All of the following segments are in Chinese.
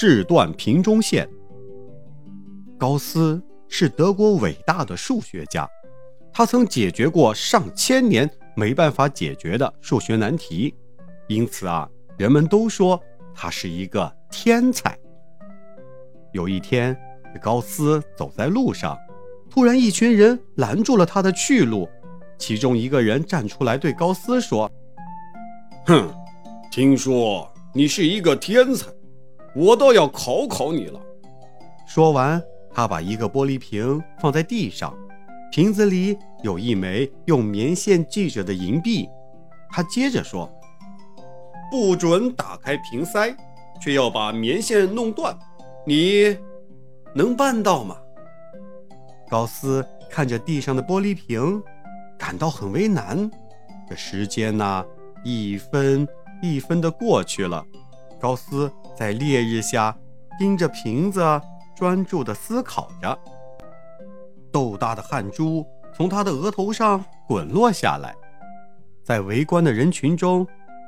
智断平中线。高斯是德国伟大的数学家，他曾解决过上千年没办法解决的数学难题，因此啊，人们都说他是一个天才。有一天，高斯走在路上。突然，一群人拦住了他的去路。其中一个人站出来对高斯说：“哼，听说你是一个天才，我倒要考考你了。”说完，他把一个玻璃瓶放在地上，瓶子里有一枚用棉线系着的银币。他接着说：“不准打开瓶塞，却要把棉线弄断，你能办到吗？”高斯看着地上的玻璃瓶，感到很为难。这时间呢，一分一分的过去了。高斯在烈日下盯着瓶子，专注地思考着。豆大的汗珠从他的额头上滚落下来。在围观的人群中，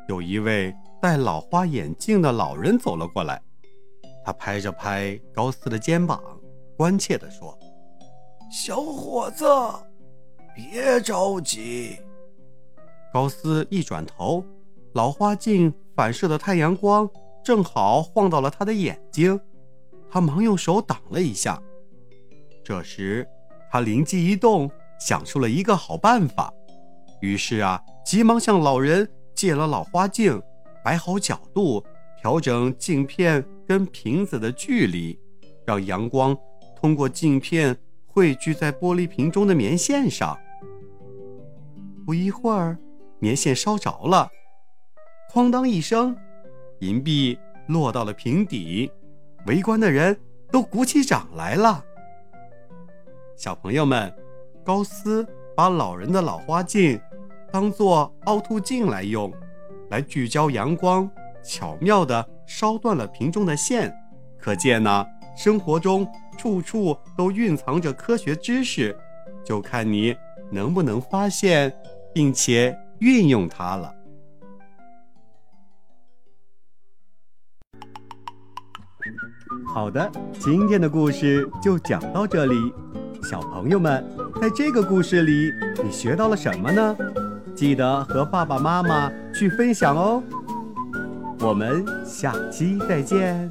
有一位戴老花眼镜的老人走了过来。他拍着拍高斯的肩膀，关切地说。小伙子，别着急。高斯一转头，老花镜反射的太阳光正好晃到了他的眼睛，他忙用手挡了一下。这时，他灵机一动，想出了一个好办法，于是啊，急忙向老人借了老花镜，摆好角度，调整镜片跟瓶子的距离，让阳光通过镜片。汇聚在玻璃瓶中的棉线上。不一会儿，棉线烧着了，哐当一声，银币落到了瓶底。围观的人都鼓起掌来了。小朋友们，高斯把老人的老花镜当做凹凸镜来用，来聚焦阳光，巧妙地烧断了瓶中的线。可见呢。生活中处处都蕴藏着科学知识，就看你能不能发现，并且运用它了。好的，今天的故事就讲到这里。小朋友们，在这个故事里，你学到了什么呢？记得和爸爸妈妈去分享哦。我们下期再见。